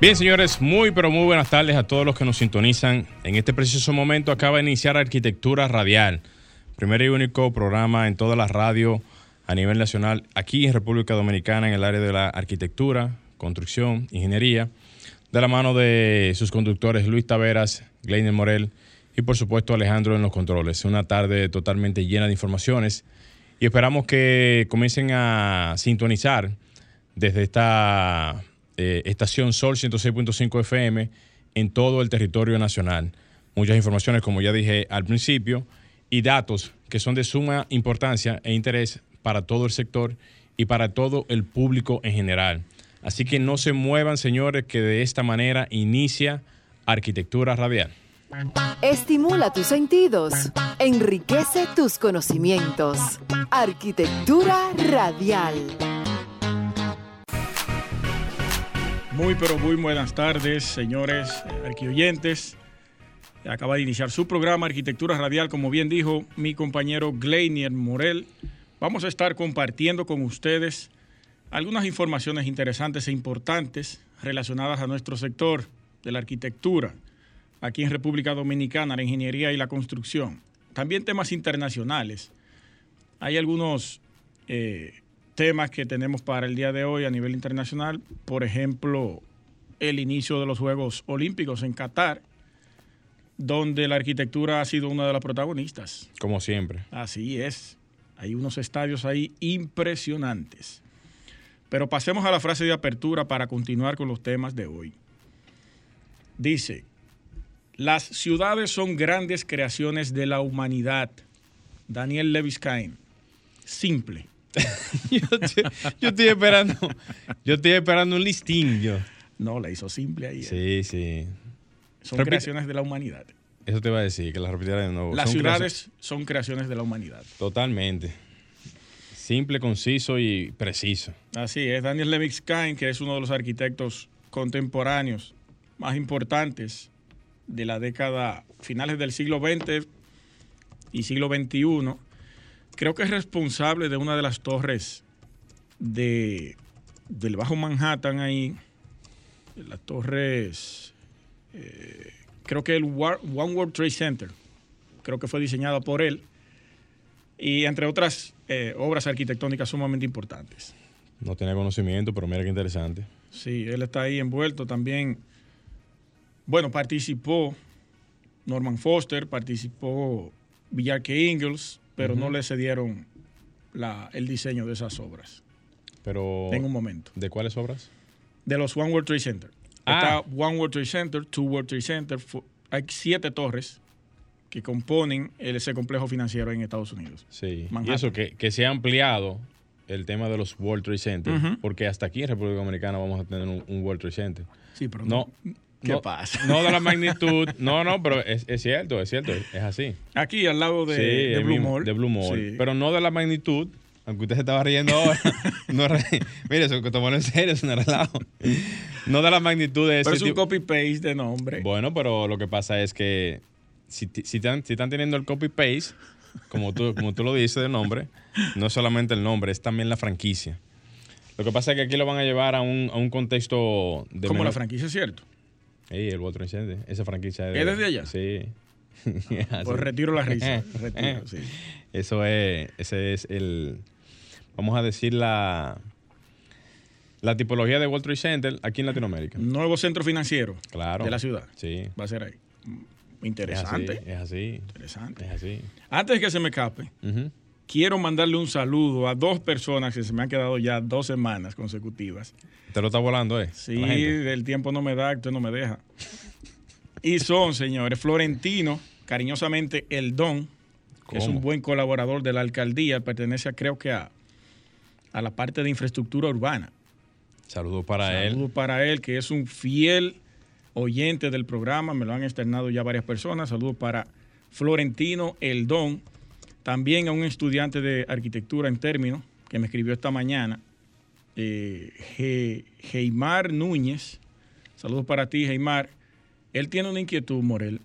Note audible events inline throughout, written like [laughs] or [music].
Bien, señores, muy pero muy buenas tardes a todos los que nos sintonizan. En este preciso momento acaba de iniciar Arquitectura Radial, primer y único programa en toda la radio a nivel nacional aquí en República Dominicana en el área de la arquitectura, construcción, ingeniería, de la mano de sus conductores Luis Taveras, Gleiner Morel y por supuesto Alejandro en los controles. Una tarde totalmente llena de informaciones y esperamos que comiencen a sintonizar desde esta eh, estación Sol 106.5 FM en todo el territorio nacional. Muchas informaciones, como ya dije al principio, y datos que son de suma importancia e interés para todo el sector y para todo el público en general. Así que no se muevan, señores, que de esta manera inicia Arquitectura Radial. Estimula tus sentidos, enriquece tus conocimientos. Arquitectura Radial. Muy, pero muy buenas tardes, señores arquioyentes. Acaba de iniciar su programa Arquitectura Radial, como bien dijo mi compañero Gleinier Morel. Vamos a estar compartiendo con ustedes algunas informaciones interesantes e importantes relacionadas a nuestro sector de la arquitectura, aquí en República Dominicana, la ingeniería y la construcción. También temas internacionales. Hay algunos eh, temas que tenemos para el día de hoy a nivel internacional, por ejemplo, el inicio de los Juegos Olímpicos en Qatar, donde la arquitectura ha sido una de las protagonistas. Como siempre. Así es. Hay unos estadios ahí impresionantes. Pero pasemos a la frase de apertura para continuar con los temas de hoy. Dice, las ciudades son grandes creaciones de la humanidad. Daniel Leviskine. Simple. [laughs] yo, estoy, esperando, yo estoy esperando un listín, yo. No, la hizo simple ahí. Sí, sí. Son creaciones de la humanidad. Eso te iba a decir, que la repitiera de nuevo. Las ciudades son creaciones de la humanidad. Totalmente. Simple, conciso y preciso. Así es. Daniel Levitskine, que es uno de los arquitectos contemporáneos más importantes de la década, finales del siglo XX y siglo XXI, creo que es responsable de una de las torres de, del Bajo Manhattan ahí, las torres, eh, creo que el One World Trade Center, creo que fue diseñada por él, y entre otras eh, obras arquitectónicas sumamente importantes. No tenía conocimiento, pero mira qué interesante. Sí, él está ahí envuelto también. Bueno, participó Norman Foster, participó Villarque Ingalls, pero no le cedieron el diseño de esas obras. Pero. En un momento. ¿De cuáles obras? De los One World Trade Center. Ah. Está One World Trade Center, Two World Trade Center. Hay siete torres que componen ese complejo financiero en Estados Unidos. Sí. Y eso, que, se ha ampliado el tema de los World Trade Center, porque hasta aquí en República Dominicana vamos a tener un, World Trade Center. Sí, pero no ¿Qué pasa? No de la [laughs] magnitud. No, no, pero es, cierto, es cierto, es así. Aquí al lado de, Blue Mall. De Blue Mall. Pero no de la magnitud, aunque usted se estaba riendo ahora. [laughs] no Mire, eso que tomó en serio, es un relajo. No de la magnitud de ese. Pero es un copy-paste de nombre. Bueno, pero lo que pasa es que si, si, están, si están teniendo el copy-paste, como tú, como tú lo dices de nombre, no es solamente el nombre, es también la franquicia. Lo que pasa es que aquí lo van a llevar a un, a un contexto de. Como la franquicia, es cierto. Sí, el World Trade esa franquicia. De, ¿Es desde allá? Sí. [laughs] pues [laughs] retiro la risa. [laughs] retiro, sí. Eso es, ese es el, vamos a decir, la, la tipología de World Trade Center aquí en Latinoamérica. Nuevo centro financiero claro. de la ciudad. Sí. Va a ser ahí. Interesante. Es así. Interesante. Es así. Antes de que se me escape, quiero mandarle un saludo a dos personas que se me han quedado ya dos semanas consecutivas. Te lo está volando, ¿eh? Sí, el tiempo no me da, usted no me deja. Y son, señores, Florentino, cariñosamente El Don, que es un buen colaborador de la alcaldía, pertenece creo que a, a la parte de infraestructura urbana. Saludos para él. Saludos para él, que es un fiel oyente del programa, me lo han externado ya varias personas. Saludos para Florentino Eldón, también a un estudiante de arquitectura en términos que me escribió esta mañana, eh, Geimar Núñez. Saludos para ti, Geimar. Él tiene una inquietud, Morel,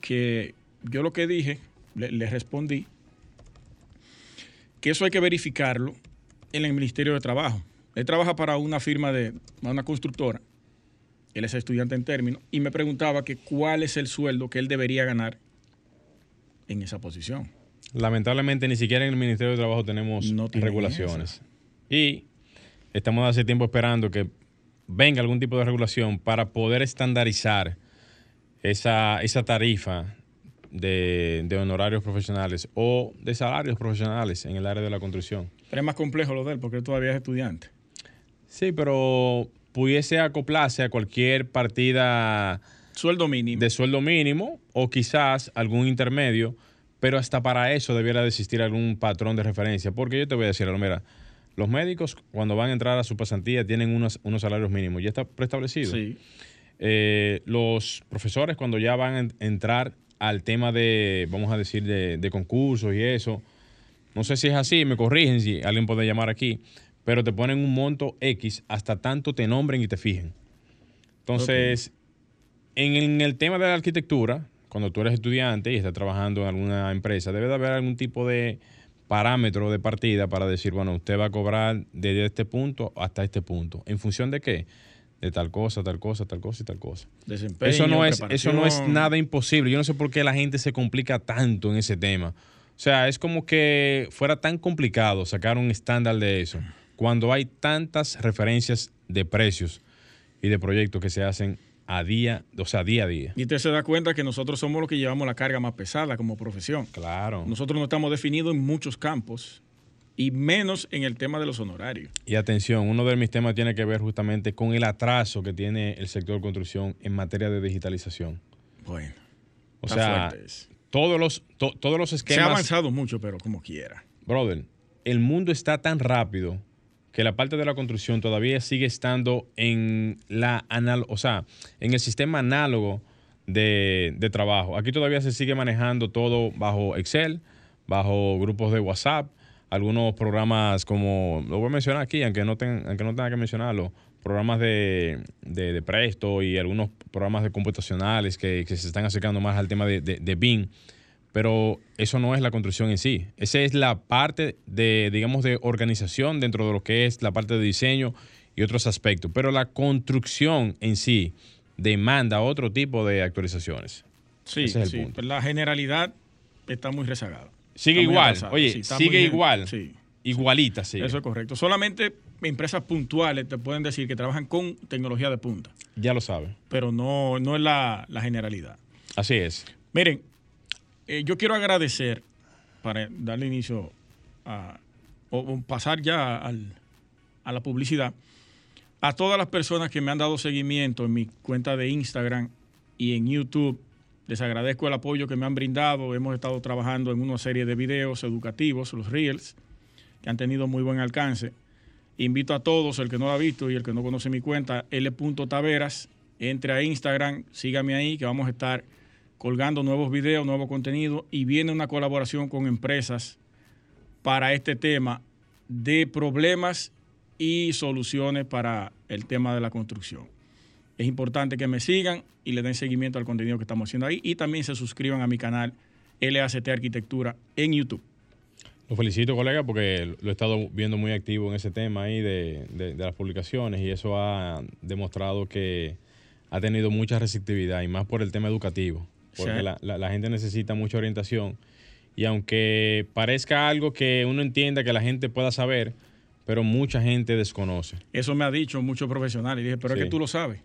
que yo lo que dije, le, respondí, que eso hay que verificarlo en el Ministerio de Trabajo. Él trabaja para una firma de una constructora. Él es estudiante en términos y me preguntaba que cuál es el sueldo que él debería ganar en esa posición. Lamentablemente ni siquiera en el Ministerio de Trabajo tenemos regulaciones. Y estamos hace tiempo esperando que venga algún tipo de regulación para poder estandarizar esa, esa tarifa de, honorarios profesionales o de salarios profesionales en el área de la construcción. Pero es más complejo lo de él porque él todavía es estudiante. Sí, pero pudiese acoplarse a cualquier partida sueldo mínimo. de sueldo mínimo o quizás algún intermedio, pero hasta para eso debiera de existir algún patrón de referencia. Porque yo te voy a decir, mira, los médicos cuando van a entrar a su pasantía tienen unos, unos salarios mínimos, ya está preestablecido. Sí. Eh, los profesores cuando ya van a entrar al tema de, vamos a decir, de, concursos y eso, no sé si es así, me corrigen si alguien puede llamar aquí, pero te ponen un monto X hasta tanto te nombren y te fijen. Entonces, en, el tema de la arquitectura, cuando tú eres estudiante y estás trabajando en alguna empresa, debe de haber algún tipo de parámetro de partida para decir, bueno, usted va a cobrar desde este punto hasta este punto. ¿En función de qué? de tal cosa, tal cosa, tal cosa y tal cosa. Desempeño, eso no es, eso no es nada imposible. Yo no sé por qué la gente se complica tanto en ese tema. O sea, es como que fuera tan complicado sacar un estándar de eso cuando hay tantas referencias de precios y de proyectos que se hacen a día, o sea, día a día. Y usted se da cuenta que nosotros somos los que llevamos la carga más pesada como profesión. Claro. Nosotros no estamos definidos en muchos campos y menos en el tema de los honorarios. Y atención, uno de mis temas tiene que ver justamente con el atraso que tiene el sector construcción en materia de digitalización. Bueno. O sea, todos los, todos los esquemas... Se ha avanzado mucho, pero como quiera. Brother, el mundo está tan rápido que la parte de la construcción todavía sigue estando en la o sea, en el sistema análogo de, de trabajo. Aquí todavía se sigue manejando todo bajo Excel, bajo grupos de WhatsApp, algunos programas como, lo voy a mencionar aquí, aunque no, aunque no tenga que mencionarlo, programas de, de, presto y algunos programas de computacionales que, se están acercando más al tema de, de, BIM, pero eso no es la construcción en sí. Esa es la parte de, digamos, de organización dentro de lo que es la parte de diseño y otros aspectos, pero la construcción en sí demanda otro tipo de actualizaciones. Sí, sí. La generalidad está muy rezagada. Sigue igual. Oye, sigue igual. Sí. Igualita, sí. Eso es correcto. Solamente empresas puntuales te pueden decir que trabajan con tecnología de punta. Ya lo sabe. Pero no, no es la, generalidad. Así es. Miren, eh, yo quiero agradecer, para darle inicio a, o, pasar ya a la publicidad, a todas las personas que me han dado seguimiento en mi cuenta de Instagram y en YouTube les agradezco el apoyo que me han brindado. Hemos estado trabajando en una serie de videos educativos, los Reels, que han tenido muy buen alcance. Invito a todos, el que no lo ha visto y el que no conoce mi cuenta, L.taveras, entre a Instagram, sígame ahí, que vamos a estar colgando nuevos videos, nuevo contenido y viene una colaboración con empresas para este tema de problemas y soluciones para el tema de la construcción. Es importante que me sigan y le den seguimiento al contenido que estamos haciendo ahí y también se suscriban a mi canal LACT Arquitectura en YouTube. Lo felicito, colega, porque lo he estado viendo muy activo en ese tema ahí de, las publicaciones y eso ha demostrado que ha tenido mucha receptividad y más por el tema educativo, porque la, la, gente necesita mucha orientación y aunque parezca algo que uno entienda que la gente pueda saber, pero mucha gente desconoce. Eso me ha dicho muchos profesionales y dije, pero es que tú lo sabes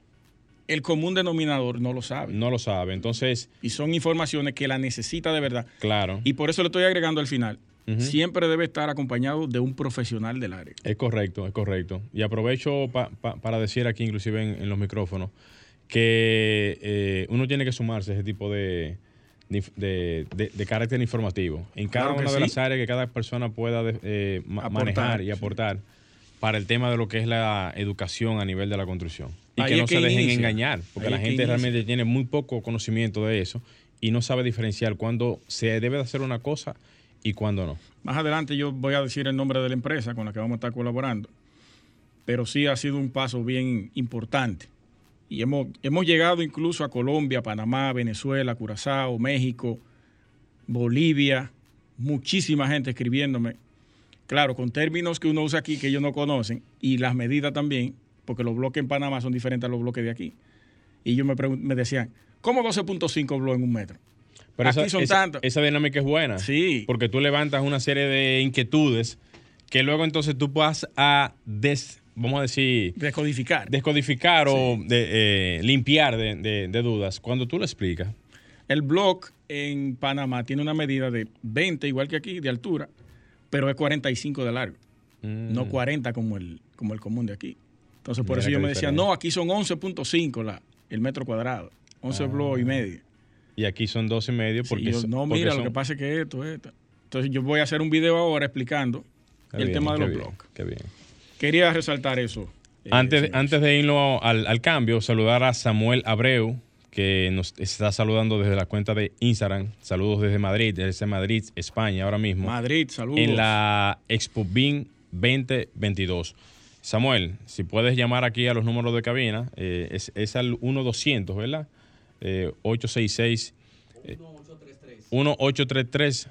el común denominador no lo sabe. No lo sabe. Entonces. Y son informaciones que la necesita de verdad. Claro. Y por eso le estoy agregando al final. Siempre debe estar acompañado de un profesional del área. Es correcto, es correcto. Y aprovecho para decir aquí, inclusive en, los micrófonos, que eh, uno tiene que sumarse a ese tipo de, de, carácter informativo. En cada una de las áreas que cada persona pueda eh, manejar y aportar para el tema de lo que es la educación a nivel de la construcción. Y que no se dejen engañar, porque la gente realmente tiene muy poco conocimiento de eso y no sabe diferenciar cuándo se debe de hacer una cosa y cuándo no. Más adelante yo voy a decir el nombre de la empresa con la que vamos a estar colaborando, pero sí ha sido un paso bien importante. Y hemos, hemos llegado incluso a Colombia, Panamá, Venezuela, Curazao, México, Bolivia, muchísima gente escribiéndome. Claro, con términos que uno usa aquí que ellos no conocen y las medidas también, porque los bloques en Panamá son diferentes a los bloques de aquí. Y ellos me, me decían, ¿cómo 12.5 bloques en un metro? Pero Aquí esa, son esa, tantos. Esa dinámica es buena. Sí. Porque tú levantas una serie de inquietudes que luego entonces tú vas a des, vamos a decir... Descodificar. Descodificar sí. o de, eh, limpiar de, de, de, dudas. Cuando tú lo explicas. El blog en Panamá tiene una medida de 20, igual que aquí, de altura, pero es 45 de largo. Mm. No 40 como el, como el común de aquí. Entonces, por Mira eso yo me decía, no, aquí son 11.5 el metro cuadrado. 11 ah. y medio. Y aquí son 12 y medio porque... Sí, yo, no, porque mira, son... lo que pasa es que esto, esto. Entonces yo voy a hacer un video ahora explicando Qué el bien, tema de los bloques. Qué bien. Quería resaltar eso. eh, Antes, señores. antes de irnos al, al cambio, saludar a Samuel Abreu, que nos está saludando desde la cuenta de Instagram. Saludos desde Madrid, desde Madrid, España, ahora mismo. Madrid, saludos. En la Expo BIN 2022. Samuel, si puedes llamar aquí a los números de cabina, eh, es, es al 1200, ¿verdad? Eh, 866 eh, 1833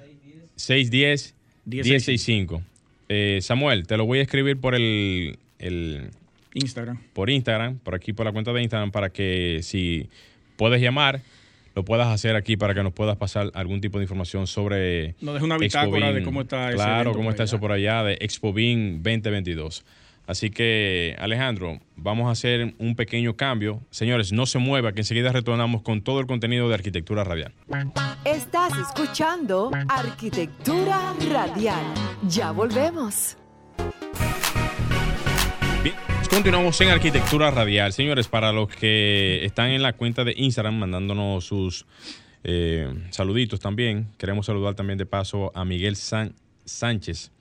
610 1065. Eh, Samuel, te lo voy a escribir por el, el Instagram. por Instagram, por aquí por la cuenta de Instagram, para que si puedes llamar, lo puedas hacer aquí para que nos puedas pasar algún tipo de información sobre. Nos deja una bitácora de cómo está Claro, cómo está allá. eso por allá de Expo BIN 2022. Así que, Alejandro, vamos a hacer un pequeño cambio. Señores, no se mueva, que enseguida retornamos con todo el contenido de Arquitectura Radial. Estás escuchando Arquitectura Radial. Ya volvemos. Bien, continuamos en Arquitectura Radial. Señores, para los que están en la cuenta de Instagram mandándonos sus eh, saluditos también, queremos saludar también de paso a Miguel San- Sánchez,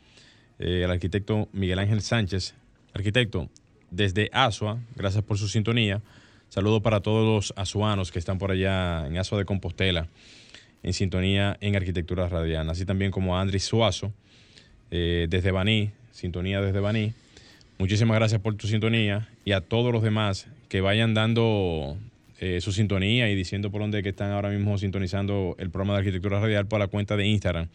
eh, el arquitecto Miguel Ángel Sánchez. Arquitecto, desde Asua, gracias por su sintonía. Saludo para todos los azuanos que están por allá en Asua de Compostela, en sintonía en Arquitectura Radial. Así también como a Andris Suazo, eh, desde Baní, sintonía desde Baní. Muchísimas gracias por tu sintonía y a todos los demás que vayan dando eh, su sintonía y diciendo por dónde que están ahora mismo sintonizando el programa de Arquitectura Radial por la cuenta de Instagram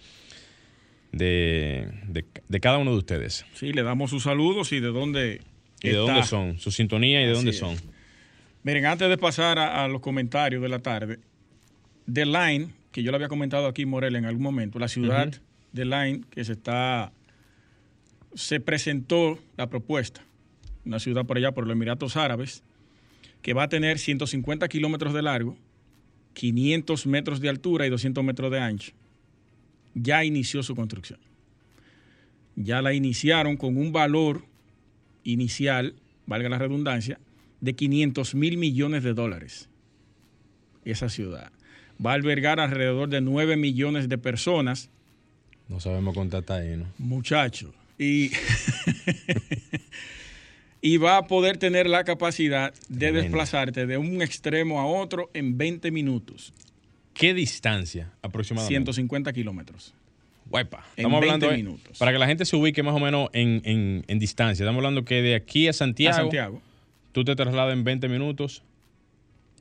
de, de- de cada uno de ustedes. Sí, le damos sus saludos y de dónde Y de dónde son, su sintonía y de Así dónde es. son. Miren, antes de pasar a, a los comentarios de la tarde, The Line, que yo lo había comentado aquí, Morel, en algún momento, la ciudad Ujú. de Line, que se está. Se presentó la propuesta, una ciudad por allá, por los Emiratos Árabes, que va a tener 150 kilómetros de largo, 500 metros de altura y 200 metros de ancho. Ya inició su construcción. Ya la iniciaron con un valor inicial, valga la redundancia, de 500 mil millones de dólares. Esa ciudad va a albergar alrededor de 9 millones de personas, No sabemos contar ahí, ¿no? muchachos. Y, [laughs] y va a poder tener la capacidad de Tremendo. desplazarte de un extremo a otro en 20 minutos, ¿Qué distancia aproximadamente? 150 kilómetros. Guaypa. Estamos 20 hablando, eh, minutos. para que la gente se ubique más o menos en, en- en distancia. Estamos hablando que de aquí a Santiago, A Santiago. tú te trasladas en 20 minutos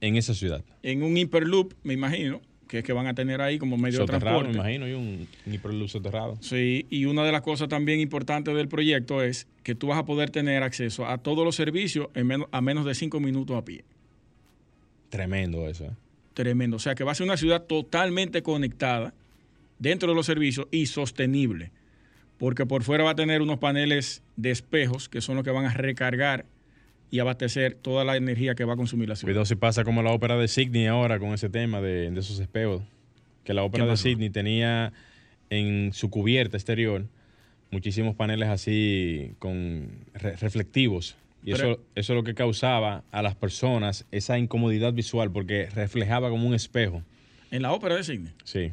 en esa ciudad. En un hiperloop, me imagino, que es que van a tener ahí como medio de Soterrado, transporte. me imagino, y un, un hiperluz soterrado. Sí, y una de las cosas también importantes del proyecto es que tú vas a poder tener acceso a todos los servicios en menos, a menos de cinco minutos a pie. Tremendo eso. ¿eh? Tremendo. O sea que va a ser una ciudad totalmente conectada dentro de los servicios y sostenible. Porque por fuera va a tener unos paneles de espejos que son los que van a recargar y abastecer toda la energía que va a consumir la ciudad. Cuidado si pasa como la ópera de Sydney ahora con ese tema de, de esos espejos. Que la ópera ¿Qué de? Sydney tenía en su cubierta exterior muchísimos paneles así con re- reflectivos. Y Pero- eso, eso es lo que causaba a las personas esa incomodidad visual porque reflejaba como un espejo. En la ópera de Sydney. Sí,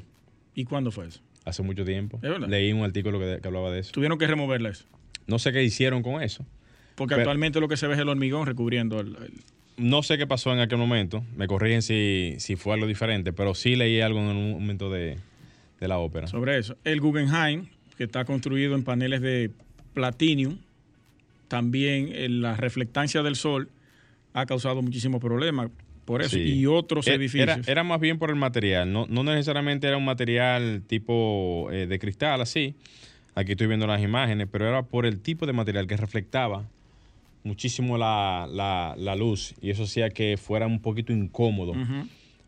¿Y cuándo fue eso? hace mucho tiempo. ¿Es verdad? Leí un artículo que, que hablaba de eso. Tuvieron que removerla eso. No sé qué hicieron con eso. Porque Pero- actualmente lo que se ve es el hormigón recubriendo el, el- no sé qué pasó en aquel momento, me corrigen si, si fue algo diferente, pero sí leí algo en un momento de, de la ópera. Sobre eso, el Guggenheim, que está construido en paneles de platinium, también en la reflectancia del sol ha causado muchísimos problemas por eso. Sí. Y otros Eh, edificios. Era, era más bien por el material, no, no necesariamente era un material tipo eh, de cristal así. Aquí estoy viendo las imágenes, pero era por el tipo de material que reflectaba muchísimo la, la- la luz y eso hacía que fuera un poquito incómodo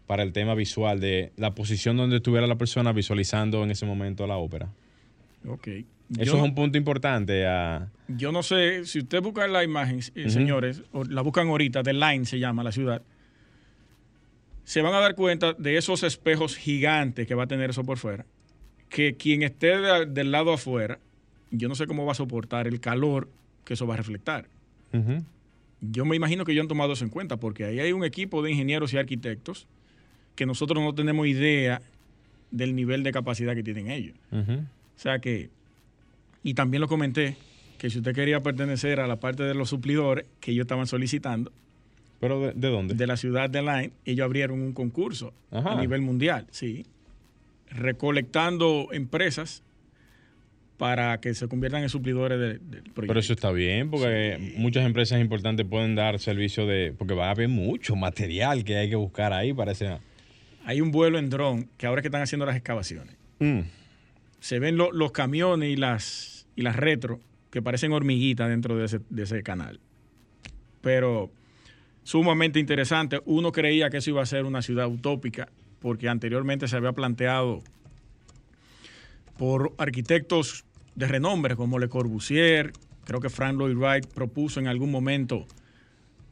para el tema visual de la posición donde estuviera la persona visualizando en ese momento la ópera. Ok. Eso Yo es un punto importante. a- Yo no sé, si usted busca la imagen, eh, señores, o la buscan ahorita, The Line se llama la ciudad, se van a dar cuenta de esos espejos gigantes que va a tener eso por fuera, que quien esté de- del lado afuera, yo no sé cómo va a soportar el calor que eso va a reflectar. Yo me imagino que ellos han tomado eso en cuenta, porque ahí hay un equipo de ingenieros y arquitectos que nosotros no tenemos idea del nivel de capacidad que tienen ellos. O sea que, y también lo comenté, que si usted quería pertenecer a la parte de los suplidores que ellos estaban solicitando ¿Pero de, de dónde? de la ciudad de Line, ellos abrieron un concurso Ajá. a nivel mundial, sí, recolectando empresas para que se conviertan en suplidores de- del proyecto. Pero eso está bien, porque muchas empresas importantes pueden dar servicio de. Porque va a haber mucho material que hay que buscar ahí para ese. Hay un vuelo en dron que ahora que están haciendo las excavaciones. Mm. Se ven lo- los camiones y las, y las retro que parecen hormiguitas dentro de ese, de ese canal. Pero sumamente interesante. Uno creía que eso iba a ser una ciudad utópica porque anteriormente se había planteado por arquitectos de renombre como Le Corbusier, creo que Frank Lloyd Wright propuso en algún momento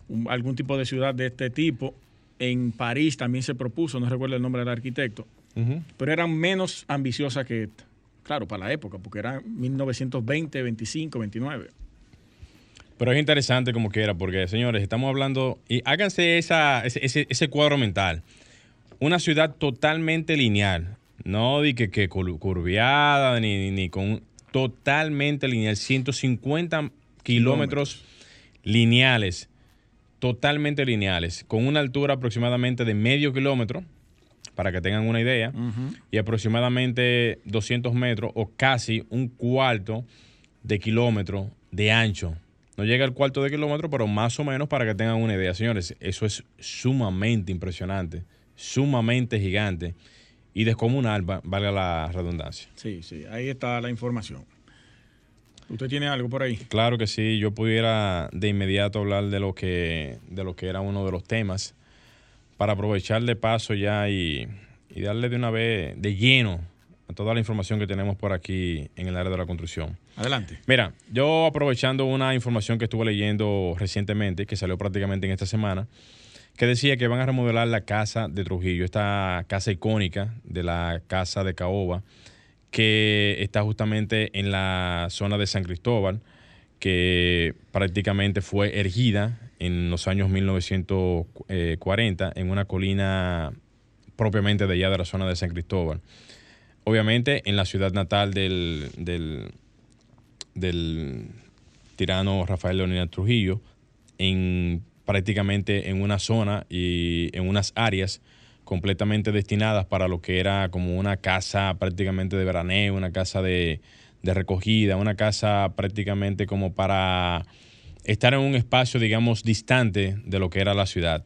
un- algún tipo de ciudad de este tipo. En París también se propuso, no recuerdo el nombre del arquitecto, pero eran menos ambiciosas que esta. Claro, para la época, porque eran 1920, 25, 29. Pero es interesante como quiera, porque señores, estamos hablando. Y háganse esa, ese, ese- ese cuadro mental. Una ciudad totalmente lineal. No di que, que cur- curviada, ni, ni, ni con. Totalmente lineal. 150 kilómetros lineales. Totalmente lineales. Con una altura aproximadamente de medio kilómetro. Para que tengan una idea. Y aproximadamente 200 metros o casi un cuarto de kilómetro de ancho. No llega al cuarto de kilómetro, pero más o menos para que tengan una idea. Señores, eso es sumamente impresionante, sumamente gigante y descomunal, va- valga la redundancia. Sí, sí, ahí está la información. ¿Usted tiene algo por ahí? Claro que sí, yo pudiera de inmediato hablar de lo que, de lo que era uno de los temas para aprovechar de paso ya y, y darle de una vez de lleno a toda la información que tenemos por aquí en el área de la construcción. Adelante. Mira, yo aprovechando una información que estuve leyendo recientemente, que salió prácticamente en esta semana, que decía que van a remodelar la casa de Trujillo, esta casa icónica de la casa de Caoba, que está justamente en la zona de San Cristóbal, que prácticamente fue erigida en los años 1940 en una colina propiamente de allá de la zona de San Cristóbal. Obviamente en la ciudad natal del, del, tirano Rafael Leonidas Trujillo, en prácticamente en una zona y en unas áreas completamente destinadas para lo que era como una casa prácticamente de veraneo, una casa de, de recogida, una casa prácticamente como para estar en un espacio, digamos, distante de lo que era la ciudad.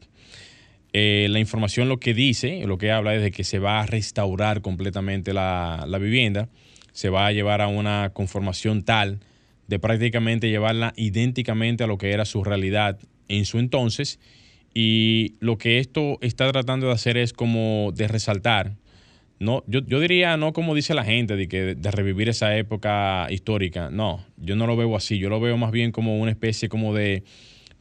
Eh, la información lo que dice, lo que habla es de que se va a restaurar completamente la, la vivienda, se va a llevar a una conformación tal de prácticamente llevarla idénticamente a lo que era su realidad en su entonces. Y lo que esto está tratando de hacer es como de resaltar, no, yo, yo diría no como dice la gente, de, que, de revivir esa época histórica. No, yo no lo veo así, yo lo veo más bien como una especie como de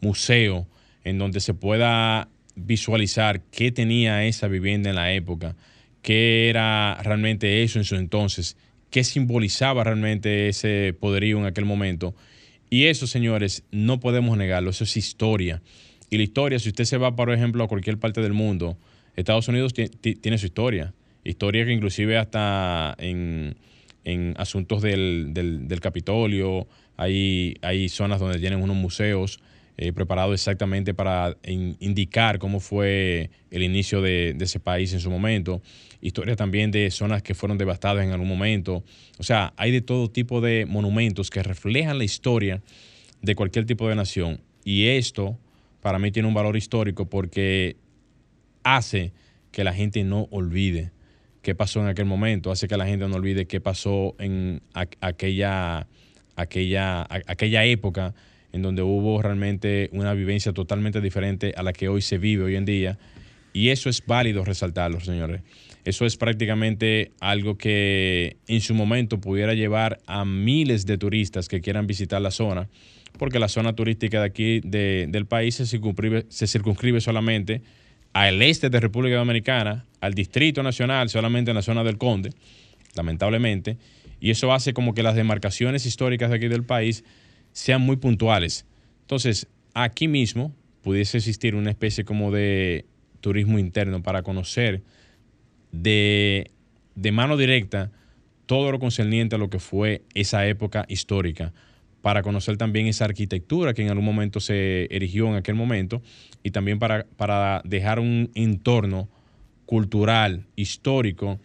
museo en donde se pueda visualizar qué tenía esa vivienda en la época, qué era realmente eso en su entonces, qué simbolizaba realmente ese poderío en aquel momento. Y eso, señores, no podemos negarlo, eso es historia. Y la historia, si usted se va, por ejemplo, a cualquier parte del mundo, Estados Unidos ti- ti- tiene su historia. Historia que inclusive hasta en, en asuntos del, del, del Capitolio, hay, hay zonas donde tienen unos museos eh, preparado exactamente para indicar cómo fue el inicio de, ese país en su momento, historia también de zonas que fueron devastadas en algún momento. O sea, hay de todo tipo de monumentos que reflejan la historia de cualquier tipo de nación. Y esto para mí tiene un valor histórico porque hace que la gente no olvide qué pasó en aquel momento, hace que la gente no olvide qué pasó en aquella, aquella, aquella época en donde hubo realmente una vivencia totalmente diferente a la que hoy se vive hoy en día. Y eso es válido resaltarlo, señores. Eso es prácticamente algo que en su momento pudiera llevar a miles de turistas que quieran visitar la zona, porque la zona turística de aquí del país se circunscribe, se circunscribe solamente al este de República Dominicana, al Distrito Nacional, solamente en la zona del Conde, lamentablemente, y eso hace como que las demarcaciones históricas de aquí del país sean muy puntuales. Entonces, aquí mismo pudiese existir una especie como de turismo interno para conocer de, de mano directa todo lo concerniente a lo que fue esa época histórica para conocer también esa arquitectura que en algún momento se erigió en aquel momento y también para, para dejar un entorno cultural, histórico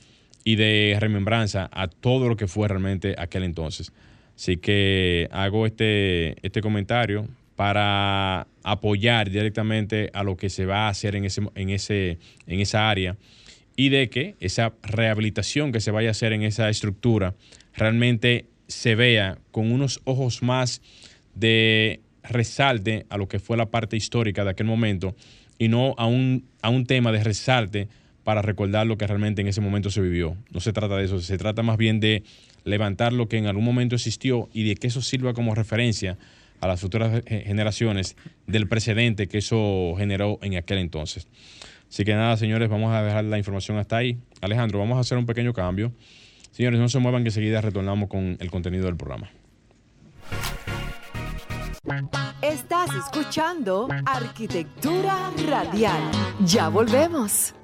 y de remembranza a todo lo que fue realmente aquel entonces. Así que hago este, este comentario para apoyar directamente a lo que se va a hacer en, ese, en, ese, en esa área y de que esa rehabilitación que se vaya a hacer en esa estructura realmente se vea con unos ojos más de resalte a lo que fue la parte histórica de aquel momento y no a un, a un tema de resalte para recordar lo que realmente en ese momento se vivió. No se trata de eso, se trata más bien de levantar lo que en algún momento existió y de que eso sirva como referencia a las futuras generaciones del precedente que eso generó en aquel entonces. Así que nada, señores, vamos a dejar la información hasta ahí. Alejandro, vamos a hacer un pequeño cambio. Señores, no se muevan que enseguida retornamos con el contenido del programa. Estás escuchando Arquitectura Radial. Ya volvemos.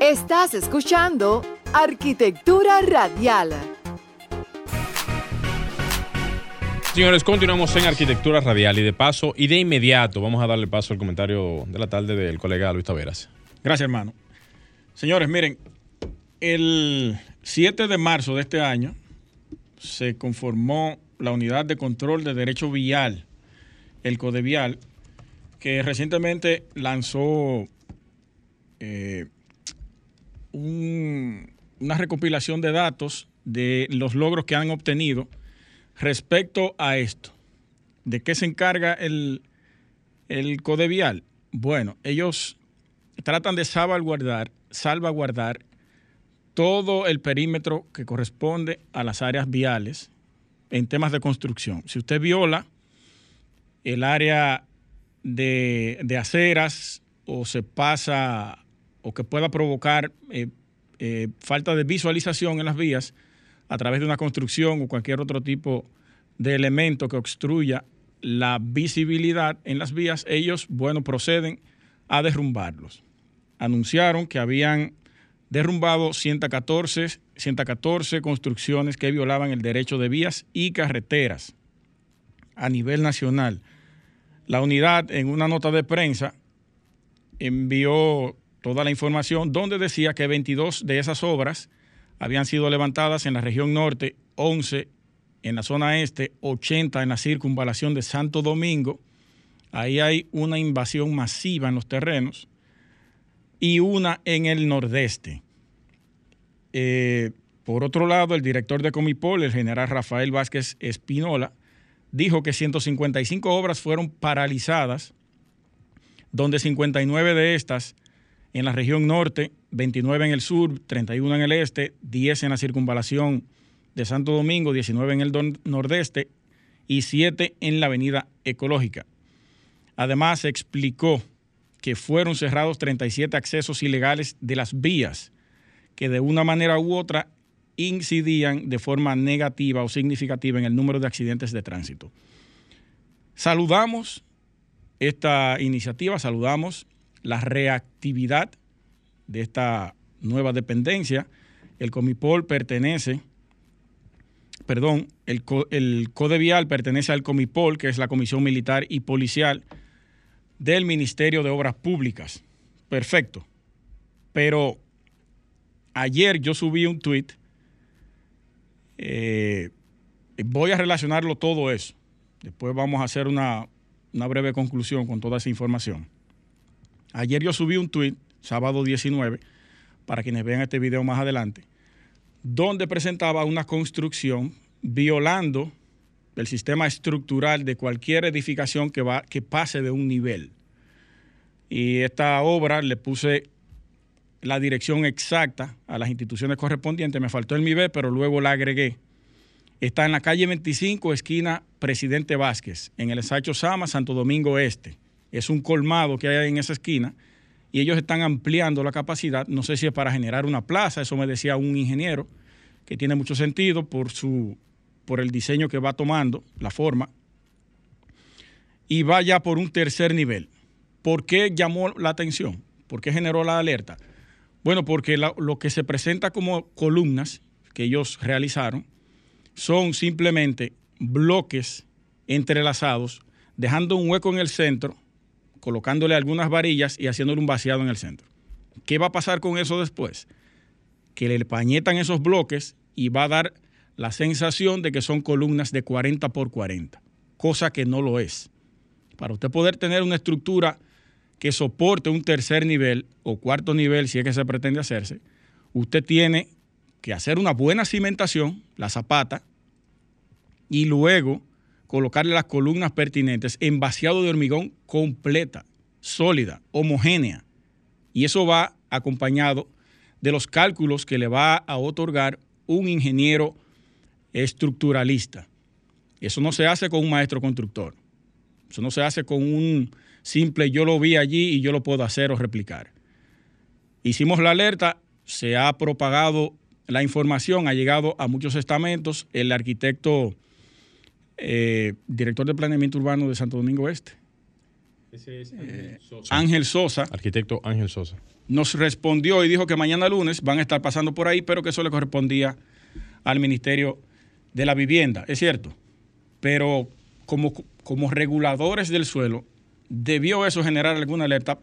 Estás escuchando Arquitectura Radial. Señores, continuamos en Arquitectura Radial y de paso y de inmediato vamos a darle paso al comentario de la tarde del colega Luis Taveras. Gracias, hermano. Señores, miren, el 7 de marzo de este año se conformó la Unidad de Control de Derecho Vial, el Codevial, que recientemente lanzó eh, una recopilación de datos de los logros que han obtenido respecto a esto. ¿De qué se encarga el, el Codevial? Bueno, ellos tratan de salvaguardar, salvaguardar todo el perímetro que corresponde a las áreas viales en temas de construcción. Si usted viola el área de, aceras o se pasa o que pueda provocar eh, eh, falta de visualización en las vías a través de una construcción o cualquier otro tipo de elemento que obstruya la visibilidad en las vías, ellos, bueno, proceden a derrumbarlos. Anunciaron que habían derrumbado 114, 114 construcciones que violaban el derecho de vías y carreteras a nivel nacional. La unidad en una nota de prensa envió toda la información donde decía que 22 de esas obras habían sido levantadas en la región norte, 11 en la zona este, 80 en la circunvalación de Santo Domingo. Ahí hay una invasión masiva en los terrenos y una en el nordeste. Eh, por otro lado, el director de Comipol, el general Rafael Vázquez Espinola, dijo que 155 obras fueron paralizadas, donde 59 de estas en la región norte, 29 en el sur, 31 en el este, 10 en la circunvalación de Santo Domingo, 19 en el nordeste y 7 en la avenida ecológica. Además, explicó que fueron cerrados 37 accesos ilegales de las vías que de una manera u otra incidían de forma negativa o significativa en el número de accidentes de tránsito. Saludamos esta iniciativa, saludamos la reactividad de esta nueva dependencia. El Comipol pertenece perdón, el, el Code Vial pertenece al Comipol, que es la Comisión Militar y Policial del Ministerio de Obras Públicas. Perfecto. Pero ayer yo subí un tweet. Eh, voy a relacionarlo todo eso. Después vamos a hacer una, una breve conclusión con toda esa información. Ayer yo subí un tweet, sábado 19, para quienes vean este video más adelante, donde presentaba una construcción violando el sistema estructural de cualquier edificación que, va, que pase de un nivel. Y esta obra le puse la dirección exacta a las instituciones correspondientes. Me faltó el MIBE, pero luego la agregué. Está en la calle 25, esquina Presidente Vázquez, en el ensacho Sama, Santo Domingo Este. Es un colmado que hay en esa esquina y ellos están ampliando la capacidad. No sé si es para generar una plaza, eso me decía un ingeniero, que tiene mucho sentido por, su, por el diseño que va tomando, la forma. Y va ya por un tercer nivel. ¿Por qué llamó la atención? ¿Por qué generó la alerta? Bueno, porque lo que se presenta como columnas que ellos realizaron son simplemente bloques entrelazados, dejando un hueco en el centro, colocándole algunas varillas y haciéndole un vaciado en el centro. ¿Qué va a pasar con eso después? Que le pañetan esos bloques y va a dar la sensación de que son columnas de 40 por 40, cosa que no lo es. Para usted poder tener una estructura que soporte un tercer nivel o cuarto nivel, si es que se pretende hacerse, usted tiene que hacer una buena cimentación, la zapata, y luego colocarle las columnas pertinentes en vaciado de hormigón completa, sólida, homogénea. Y eso va acompañado de los cálculos que le va a otorgar un ingeniero estructuralista. Eso no se hace con un maestro constructor. Eso no se hace con un simple yo lo vi allí y yo lo puedo hacer o replicar. Hicimos la alerta, se ha propagado la información, ha llegado a muchos estamentos. El arquitecto, eh, director de planeamiento urbano de Santo Domingo Este, Ese es eh, Ángel, Sosa. Arquitecto Ángel Sosa. Nos respondió y dijo que mañana lunes van a estar pasando por ahí, pero que eso le correspondía al Ministerio de la Vivienda. Es cierto. Pero como, como reguladores del suelo, debió eso generar alguna alerta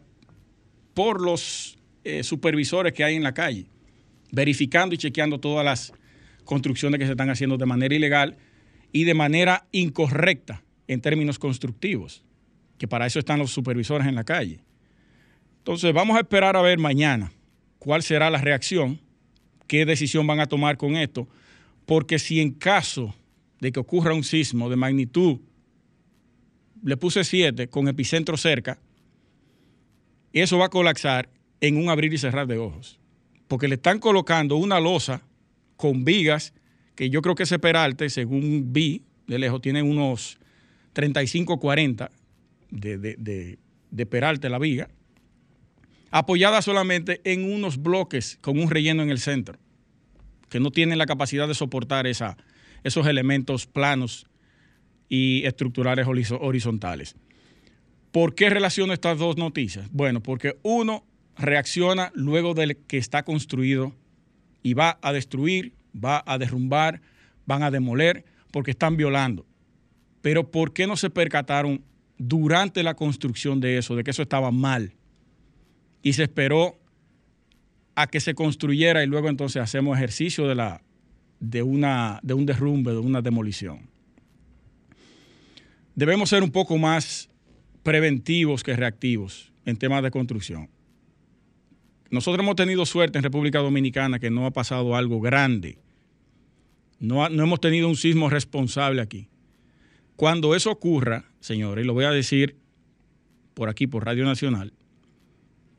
por los eh, supervisores que hay en la calle, verificando y chequeando todas las construcciones que se están haciendo de manera ilegal y de manera incorrecta en términos constructivos, que para eso están los supervisores en la calle. Entonces vamos a esperar a ver mañana cuál será la reacción, qué decisión van a tomar con esto, porque si en caso de que ocurra un sismo de magnitud le puse 7 con epicentro cerca, eso va a colapsar en un abrir y cerrar de ojos. Porque le están colocando una losa con vigas, que yo creo que ese peralte, según vi de lejos, tiene unos 35, 40 de, de, de peralte la viga, apoyada solamente en unos bloques con un relleno en el centro, que no tienen la capacidad de soportar esa, esos elementos planos y estructurales horizontales. ¿Por qué relaciono estas dos noticias? Bueno, porque uno reacciona luego de que está construido y va a destruir, va a derrumbar, van a demoler, porque están violando. Pero ¿por qué no se percataron durante la construcción de eso, de que eso estaba mal? Y se esperó a que se construyera y luego entonces hacemos ejercicio de, la, de, una, de un derrumbe, de una demolición debemos ser un poco más preventivos que reactivos en temas de construcción. Nosotros hemos tenido suerte en República Dominicana que no ha pasado algo grande. No, no hemos tenido un sismo responsable aquí. Cuando eso ocurra, señores, y lo voy a decir por aquí, por Radio Nacional,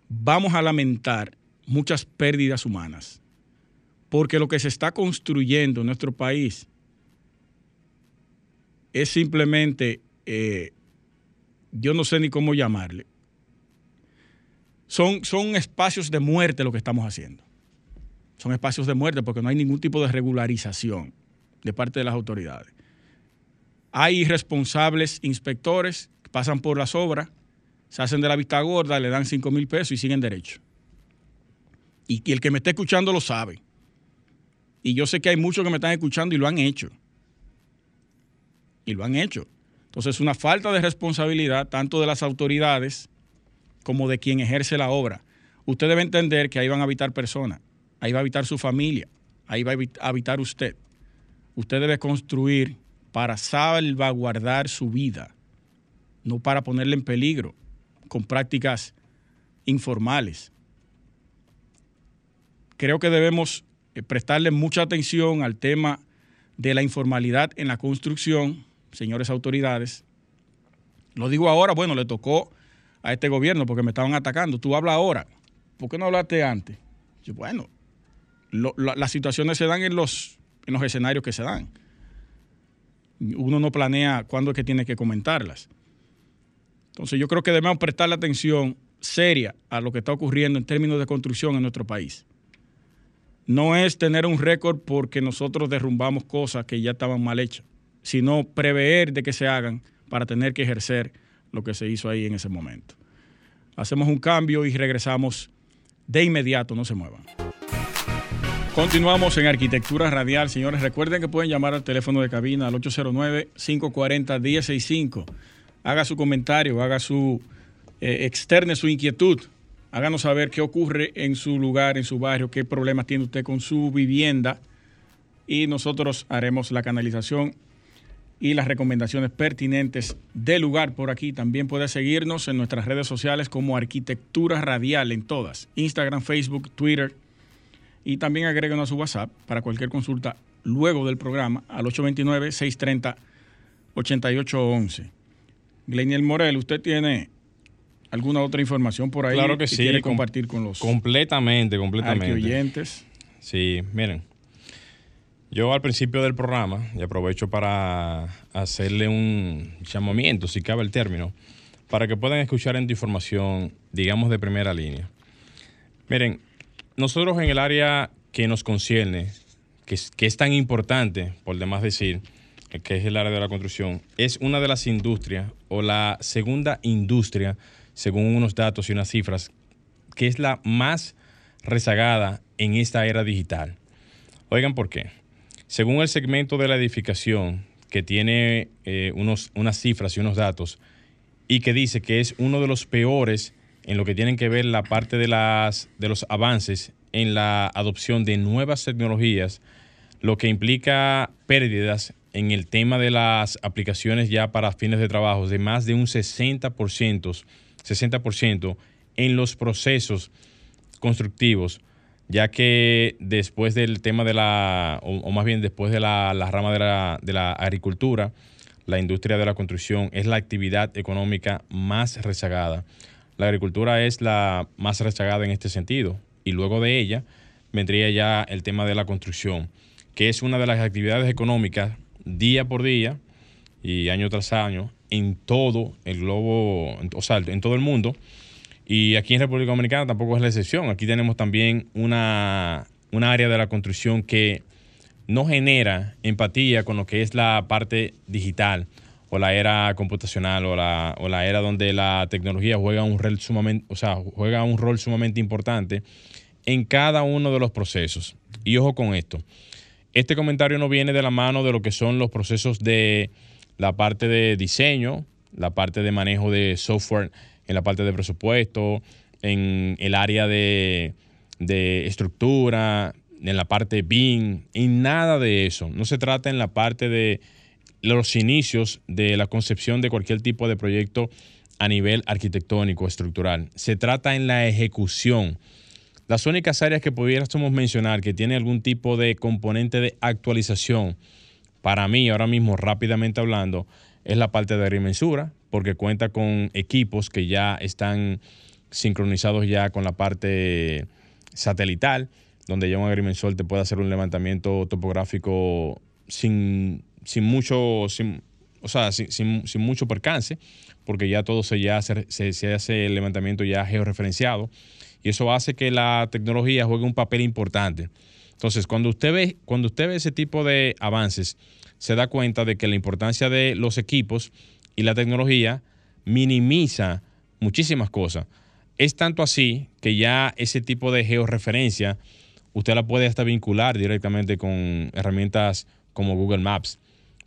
vamos a lamentar muchas pérdidas humanas. Porque lo que se está construyendo en nuestro país es simplemente eh, yo no sé ni cómo llamarle. Son, son espacios de muerte lo que estamos haciendo. Son espacios de muerte porque no hay ningún tipo de regularización de parte de las autoridades. Hay responsables inspectores que pasan por las obras, se hacen de la vista gorda, le dan 5 mil pesos y siguen derecho. Y, y el que me está escuchando lo sabe. Y yo sé que hay muchos que me están escuchando y lo han hecho. Y lo han hecho. Entonces, una falta de responsabilidad tanto de las autoridades como de quien ejerce la obra. Usted debe entender que ahí van a habitar personas, ahí va a habitar su familia, ahí va a habitar usted. Usted debe construir para salvaguardar su vida, no para ponerle en peligro con prácticas informales. Creo que debemos eh, prestarle mucha atención al tema de la informalidad en la construcción, señores autoridades. Lo digo ahora, bueno, le tocó a este gobierno porque me estaban atacando. Tú hablas ahora, ¿por qué no hablaste antes? bueno, las situaciones se dan en los, en los escenarios que se dan. Uno no planea cuándo es que tiene que comentarlas. Entonces yo creo que debemos prestarle atención seria a lo que está ocurriendo en términos de construcción en nuestro país. No es tener un récord porque nosotros derrumbamos cosas que ya estaban mal hechas, sino prever de que se hagan para tener que ejercer lo que se hizo ahí en ese momento. Hacemos un cambio y regresamos de inmediato, no se muevan. Continuamos en Arquitectura Radial, señores. Recuerden que pueden llamar al teléfono de cabina al 809-540-1065 haga su comentario, haga su, eh, externe su inquietud, háganos saber qué ocurre en su lugar, en su barrio, qué problemas tiene usted con su vivienda y nosotros haremos la canalización y las recomendaciones pertinentes del lugar por aquí. También puede seguirnos en nuestras redes sociales como Arquitectura Radial en todas, Instagram, Facebook, Twitter y también agréguenos a su WhatsApp para cualquier consulta luego del programa al 829-630-8811. Gleniel Morel, ¿usted tiene alguna otra información por ahí claro que, sí, quiere compartir con los completamente, completamente. oyentes? Sí, miren. Yo al principio del programa, y aprovecho para hacerle un llamamiento, si cabe el término, para que puedan escuchar en tu información, digamos, de primera línea. Miren, nosotros en el área que nos concierne, que que es tan importante, por demás decir, que es el área de la construcción, es una de las industrias o la segunda industria, según unos datos y unas cifras, que es la más rezagada en esta era digital. Oigan, ¿por qué? Según el segmento de la edificación, que tiene eh, unos, unas cifras y unos datos, y que dice que es uno de los peores en lo que tienen que ver la parte de, las, de los avances en la adopción de nuevas tecnologías, lo que implica pérdidas en el tema de las aplicaciones ya para fines de trabajo de más de un 60%, 60% en los procesos constructivos, ya que después del tema de la, o, más bien después de la, rama de la, de la agricultura, la industria de la construcción es la actividad económica más rezagada. La agricultura es la más rezagada en este sentido y luego de ella vendría ya el tema de la construcción, que es una de las actividades económicas día por día y año tras año en todo el globo, o sea, en todo el mundo. Y aquí en República Dominicana tampoco es la excepción. Aquí tenemos también una, área de la construcción que no genera empatía con lo que es la parte digital o la era computacional o la, o la era donde la tecnología juega un rol sumamente, o sea, juega un rol sumamente importante en cada uno de los procesos. Y ojo con esto. Este comentario no viene de la mano de lo que son los procesos de la parte de diseño, la parte de manejo de software en la parte de presupuesto, en el área de, estructura, en la parte BIM, y nada de eso. No se trata en la parte de los inicios de la concepción de cualquier tipo de proyecto a nivel arquitectónico, estructural. Se trata en la ejecución las únicas áreas que pudiéramos mencionar que tiene algún tipo de componente de actualización, para mí ahora mismo rápidamente hablando, es la parte de agrimensura, porque cuenta con equipos que ya están sincronizados ya con la parte satelital, donde ya un agrimensor te puede hacer un levantamiento topográfico sin, mucho, sin, o sea, sin, mucho percance, porque ya todo se, ya se, se hace el levantamiento ya georreferenciado y eso hace que la tecnología juegue un papel importante. Entonces, cuando usted ve, cuando usted ve ese tipo de avances, se da cuenta de que la importancia de los equipos y la tecnología minimiza muchísimas cosas. Es tanto así que ya ese tipo de georreferencia usted la puede hasta vincular directamente con herramientas como Google Maps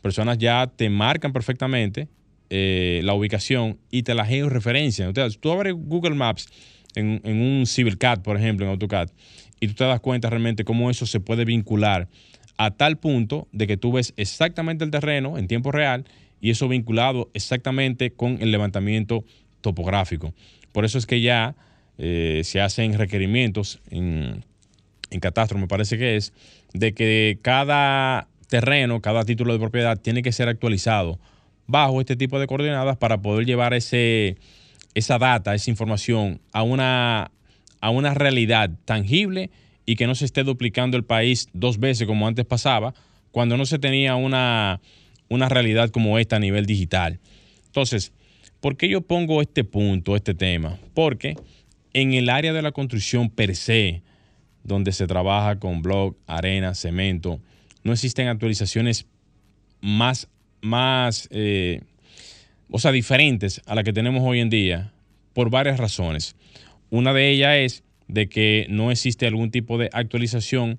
personas ya te marcan perfectamente eh, la ubicación y te la georreferencian. Entonces, tú abres Google Maps en, en un CivilCAD, por ejemplo, en AutoCAD, y tú te das cuenta realmente cómo eso se puede vincular a tal punto de que tú ves exactamente el terreno en tiempo real y eso vinculado exactamente con el levantamiento topográfico. Por eso es que ya eh, se hacen requerimientos en, en catastro, me parece que es, de que cada terreno, cada título de propiedad tiene que ser actualizado bajo este tipo de coordenadas para poder llevar ese, esa data, esa información a una, a una realidad tangible y que no se esté duplicando el país dos veces como antes pasaba, cuando no se tenía una, una realidad como esta a nivel digital. Entonces, ¿por qué yo pongo este punto, este tema? Porque en el área de la construcción per se, donde se trabaja con blog, arena, cemento, no existen actualizaciones más, más eh, o sea, diferentes a las que tenemos hoy en día por varias razones. Una de ellas es de que no existe algún tipo de actualización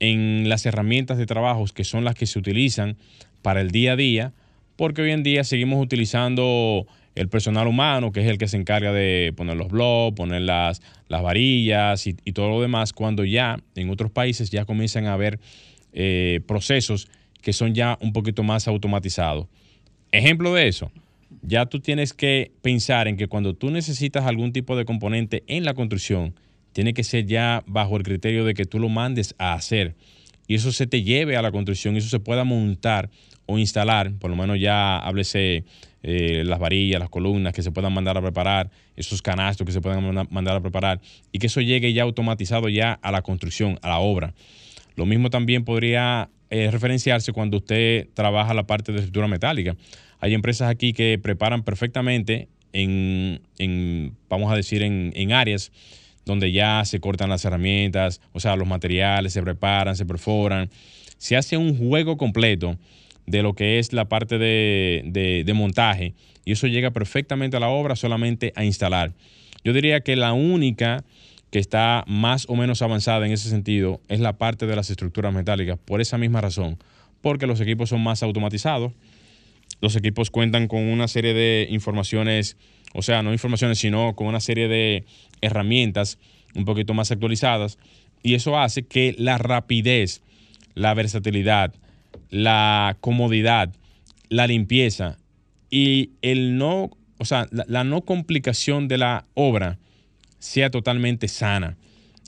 en las herramientas de trabajos que son las que se utilizan para el día a día, porque hoy en día seguimos utilizando el personal humano, que es el que se encarga de poner los blogs, poner las, las varillas y, todo lo demás, cuando ya en otros países ya comienzan a haber eh, procesos que son ya un poquito más automatizados. Ejemplo de eso, ya tú tienes que pensar en que cuando tú necesitas algún tipo de componente en la construcción, tiene que ser ya bajo el criterio de que tú lo mandes a hacer y eso se te lleve a la construcción y eso se pueda montar o instalar, por lo menos ya háblese eh, las varillas, las columnas que se puedan mandar a preparar, esos canastos que se puedan mandar a preparar y que eso llegue ya automatizado ya a la construcción, a la obra. Lo mismo también podría eh, referenciarse cuando usted trabaja la parte de estructura metálica. Hay empresas aquí que preparan perfectamente en, vamos a decir, en, en áreas donde ya se cortan las herramientas, o sea, los materiales se preparan, se perforan. Se hace un juego completo de lo que es la parte de, montaje. Y eso llega perfectamente a la obra solamente a instalar. Yo diría que la única que está más o menos avanzada en ese sentido es la parte de las estructuras metálicas, por esa misma razón, porque los equipos son más automatizados, los equipos cuentan con una serie de informaciones, o sea, no informaciones, sino con una serie de herramientas un poquito más actualizadas. Y eso hace que la rapidez, la versatilidad, la comodidad, la limpieza y el no, o sea, la, no complicación de la obra sea totalmente sana.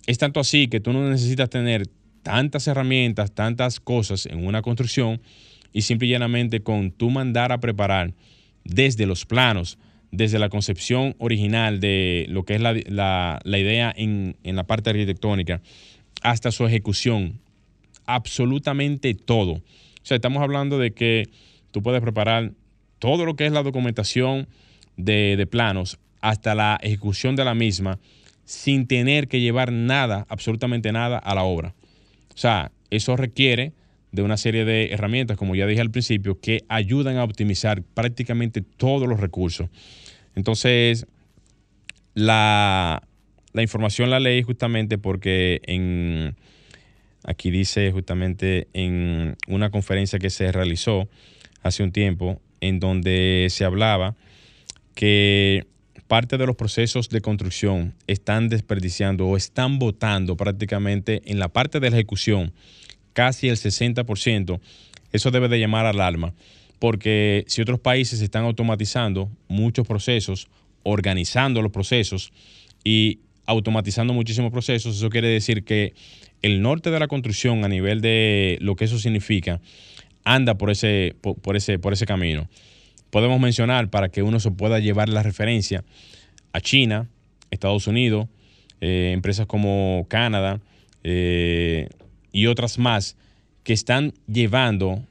Es tanto así que tú no necesitas tener tantas herramientas, tantas cosas en una construcción y simple y llanamente con tú mandar a preparar desde los planos, desde la concepción original de lo que es la, idea en, en, la parte arquitectónica hasta su ejecución. Absolutamente todo. O sea, estamos hablando de que tú puedes preparar todo lo que es la documentación de, de planos hasta la ejecución de la misma sin tener que llevar nada, absolutamente nada a la obra. O sea, eso requiere de una serie de herramientas, como ya dije al principio, que ayudan a optimizar prácticamente todos los recursos. Entonces, la, información la leí justamente porque en, aquí dice justamente en una conferencia que se realizó hace un tiempo, en donde se hablaba que parte de los procesos de construcción están desperdiciando o están votando prácticamente en la parte de la ejecución casi el 60%, eso debe de llamar alarma, porque si otros países están automatizando muchos procesos, organizando los procesos y automatizando muchísimos procesos, eso quiere decir que el norte de la construcción a nivel de lo que eso significa anda por ese, por, ese, por ese camino. Podemos mencionar para que uno se pueda llevar la referencia a China, Estados Unidos, eh, empresas como Canadá, eh, y otras más que están llevando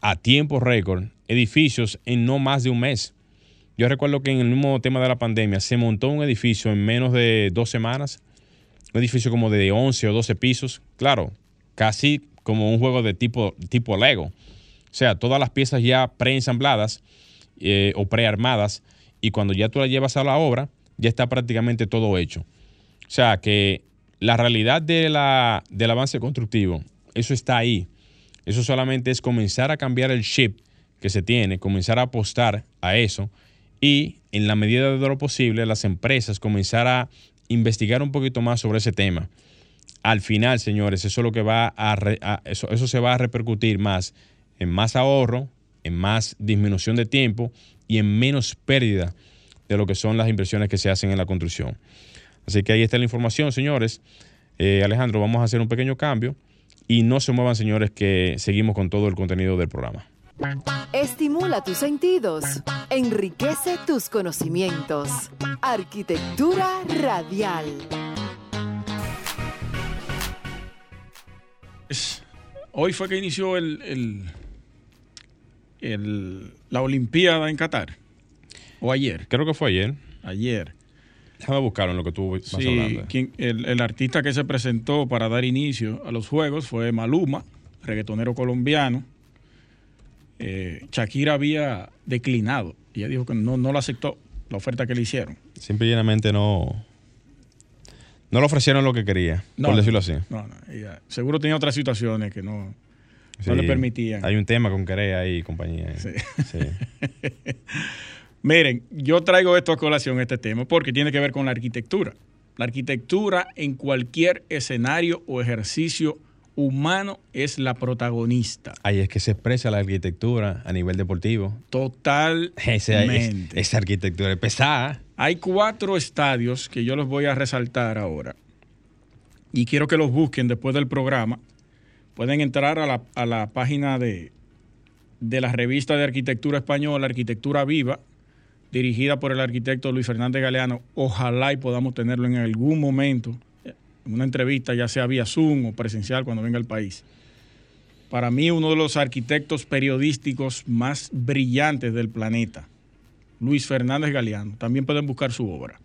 a tiempo récord edificios en no más de un mes. Yo recuerdo que en el mismo tema de la pandemia se montó un edificio en menos de dos semanas, un edificio como de 11 o 12 pisos, claro, casi como un juego de tipo, tipo Lego. O sea, todas las piezas ya preensambladas eh, o prearmadas y cuando ya tú las llevas a la obra, ya está prácticamente todo hecho. O sea, que la realidad del avance constructivo, eso está ahí. Eso solamente es comenzar a cambiar el chip que se tiene, comenzar a apostar a eso y en la medida de lo posible las empresas comenzar a investigar un poquito más sobre ese tema. Al final, señores, eso es lo que va a, eso, se va a repercutir más en más ahorro, en más disminución de tiempo y en menos pérdida de lo que son las inversiones que se hacen en la construcción. Así que ahí está la información, señores. Eh, Alejandro, vamos a hacer un pequeño cambio y no se muevan, señores, que seguimos con todo el contenido del programa. Estimula tus sentidos, enriquece tus conocimientos. Arquitectura radial. Hoy fue que inició el, el, la Olimpiada en Qatar. ¿O ayer? Creo que fue ayer. Ayer. Déjame buscarlo en lo que tú vas hablando. el, el, artista que se presentó para dar inicio a los juegos fue Maluma, reggaetonero colombiano. Eh, Shakira había declinado. Ella dijo que no, no lo aceptó, la oferta que le hicieron. Simplemente no. No le ofrecieron lo que quería, por decirlo así. No, no. seguro tenía otras situaciones que no, no le permitían. Hay un tema con Corea ahí, compañía. Sí. sí. [laughs] Miren, yo traigo esto a colación, este tema, porque tiene que ver con la arquitectura. La arquitectura en cualquier escenario o ejercicio humano es la protagonista. Ahí es que se expresa la arquitectura a nivel deportivo. Totalmente. esa arquitectura es pesada. Hay cuatro estadios que yo los voy a resaltar ahora. Y quiero que los busquen después del programa. Pueden entrar a la, a la página de, de la revista de arquitectura española, Arquitectura Viva, dirigida por el arquitecto Luis Fernández Galeano. Ojalá y podamos tenerlo en algún momento, en una entrevista, ya sea vía Zoom o presencial cuando venga al país. Para mí, uno de los arquitectos periodísticos más brillantes del planeta, Luis Fernández Galeano. También pueden buscar su obra.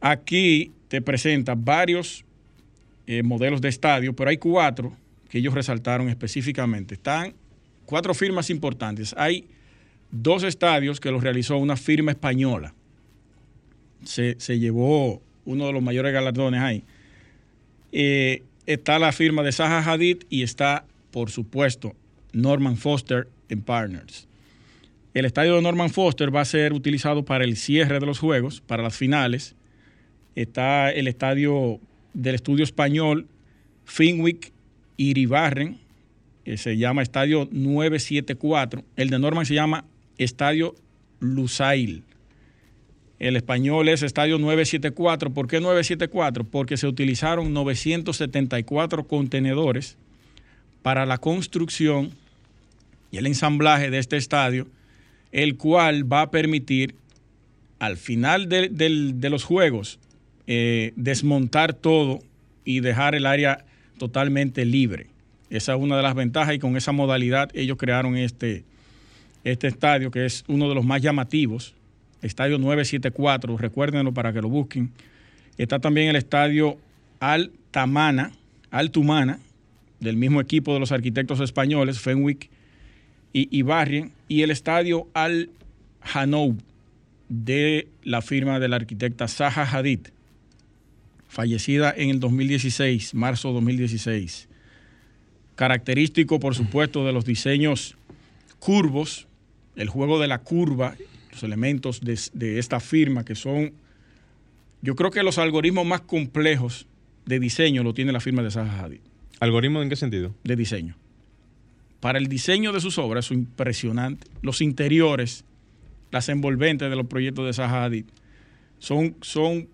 Aquí te presenta varios eh, modelos de estadio, pero hay cuatro que ellos resaltaron específicamente. Están cuatro firmas importantes. Hay dos estadios que los realizó una firma española. Se, llevó uno de los mayores galardones ahí. Eh, está la firma de Zaha Hadid y está, por supuesto, Norman Foster en Partners. El estadio de Norman Foster va a ser utilizado para el cierre de los juegos, para las finales. Está el estadio del estudio español Finwick Iribarren, que se llama Estadio 974. El de Norman se llama Estadio Lusail. El español es Estadio 974. ¿Por qué 974? Porque se utilizaron 974 contenedores para la construcción y el ensamblaje de este estadio, el cual va a permitir al final de, los juegos eh, desmontar todo y dejar el área totalmente libre. Esa es una de las ventajas y con esa modalidad ellos crearon este, este estadio, que es uno de los más llamativos, Estadio 974, recuérdenlo para que lo busquen. Está también el Estadio Altamana, Altumana, del mismo equipo de los arquitectos españoles, Fenwick y Ibarrien, y el Estadio Al Hanoub, de la firma de la arquitecta Zaha Hadid, fallecida en el 2016, marzo 2016. Característico, por supuesto, de los diseños curvos el juego de la curva, los elementos de, esta firma que son, yo creo que los algoritmos más complejos de diseño lo tiene la firma de Zaha Hadid. ¿Algoritmo en qué sentido? De diseño. Para el diseño de sus obras, es impresionante. Los interiores, las envolventes de los proyectos de Zaha Hadid, son, son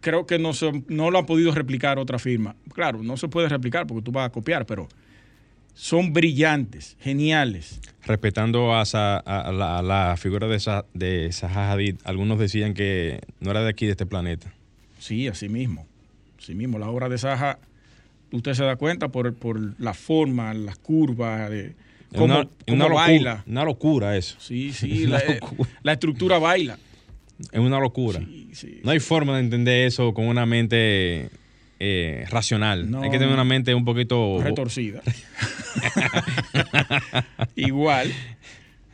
creo que no, no lo ha podido replicar otra firma. Claro, no se puede replicar porque tú vas a copiar, pero son brillantes, geniales. Respetando a, la, figura de, de Zaha Hadid, algunos decían que no era de aquí, de este planeta. Sí, así mismo. Así mismo, la obra de Zaha, usted se da cuenta por, la forma, las curvas, de cómo, una, baila. Una locura eso. Sí, sí, [laughs] la, la, estructura baila. Es una locura. no hay forma de entender eso con una mente eh, racional. Hay que tener una mente un poquito... Retorcida. [laughs] igual,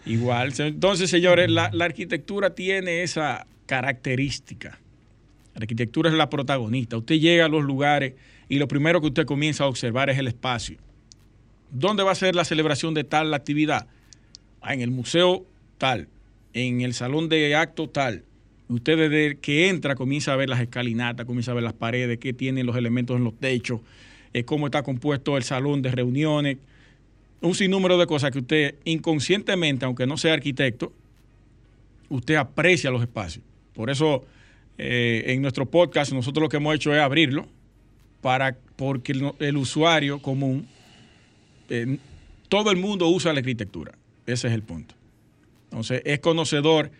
igual. Entonces, señores, la, arquitectura tiene esa característica. La arquitectura es la protagonista. Usted llega a los lugares y lo primero que usted comienza a observar es el espacio. ¿Dónde va a ser la celebración de tal actividad? Ah, en el museo tal, en el salón de acto tal. Usted desde que entra comienza a ver las escalinatas, comienza a ver las paredes, qué tienen los elementos en los techos, eh, cómo está compuesto el salón de reuniones, un sinnúmero de cosas que usted inconscientemente, aunque no sea arquitecto, usted aprecia los espacios. Por eso eh, en nuestro podcast nosotros lo que hemos hecho es abrirlo para porque el, usuario común, eh, todo el mundo usa la arquitectura. Ese es el punto. Entonces es conocedor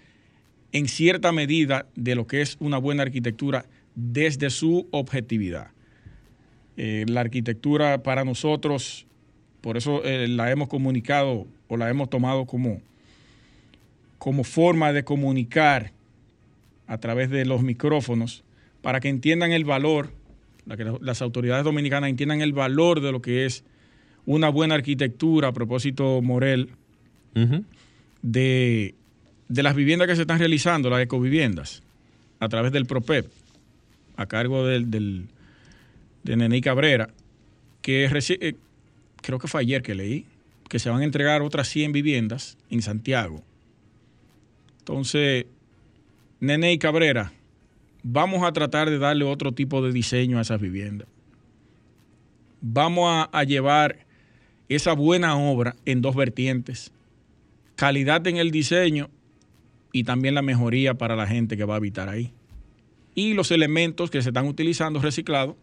en cierta medida de lo que es una buena arquitectura desde su objetividad. Eh, la arquitectura para nosotros, por eso la hemos comunicado o la hemos tomado como, como forma de comunicar a través de los micrófonos para que entiendan el valor, para que las autoridades dominicanas entiendan el valor de lo que es una buena arquitectura, a propósito, Morel, de, las viviendas que se están realizando, las ecoviviendas, a través del PROPEP, a cargo del, del de Cabrera, que eh, creo que fue ayer que leí, que se van a entregar otras 100 viviendas en Santiago. Entonces, Nene y Cabrera, vamos a tratar de darle otro tipo de diseño a esas viviendas. Vamos a, llevar esa buena obra en dos vertientes. Calidad en el diseño y también la mejoría para la gente que va a habitar ahí. Y los elementos que se están utilizando reciclados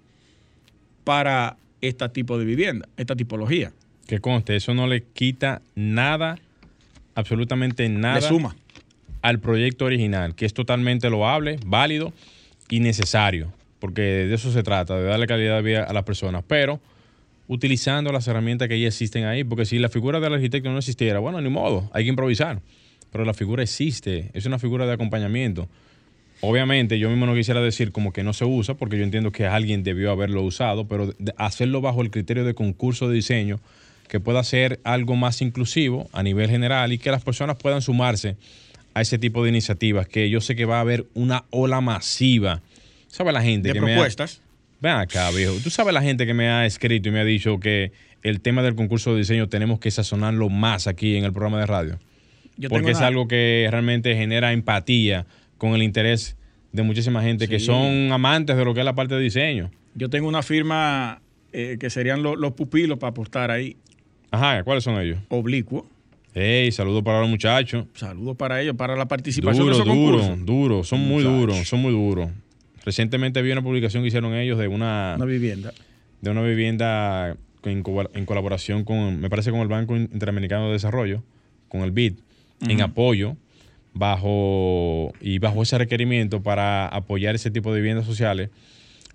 para este tipo de vivienda, esta tipología. Que conste, eso no le quita nada, absolutamente nada. Le suma al proyecto original, que es totalmente loable, válido y necesario, porque de eso se trata, de darle calidad de vida a las personas, pero utilizando las herramientas que ya existen ahí, porque si la figura del arquitecto no existiera, bueno, ni modo, hay que improvisar, pero la figura existe, es una figura de acompañamiento. Obviamente, yo mismo no quisiera decir como que no se usa, porque yo entiendo que alguien debió haberlo usado, pero hacerlo bajo el criterio de concurso de diseño, que pueda ser algo más inclusivo a nivel general y que las personas puedan sumarse a ese tipo de iniciativas, que yo sé que va a haber una ola masiva. ¿Sabe la gente? De que propuestas. Me Ven acá, viejo. Tú sabes la gente que me ha escrito y me ha dicho que el tema del concurso de diseño tenemos que sazonarlo más aquí en el programa de radio. Porque es algo que realmente genera empatía con el interés de muchísima gente que son amantes de lo que es la parte de diseño. Yo tengo una firma eh, que serían los pupilos para apostar ahí. Ajá, ¿cuáles son ellos? Oblicuo. Hey, saludos para los muchachos. Saludos para ellos, para la participación duro, de esos duro, Duro, son muy duros, son muy duros. Recientemente vi una publicación que hicieron ellos de una, una vivienda. De una vivienda en, colaboración con, me parece, con el Banco Interamericano de Desarrollo, con el BID, en apoyo bajo y bajo ese requerimiento para apoyar ese tipo de viviendas sociales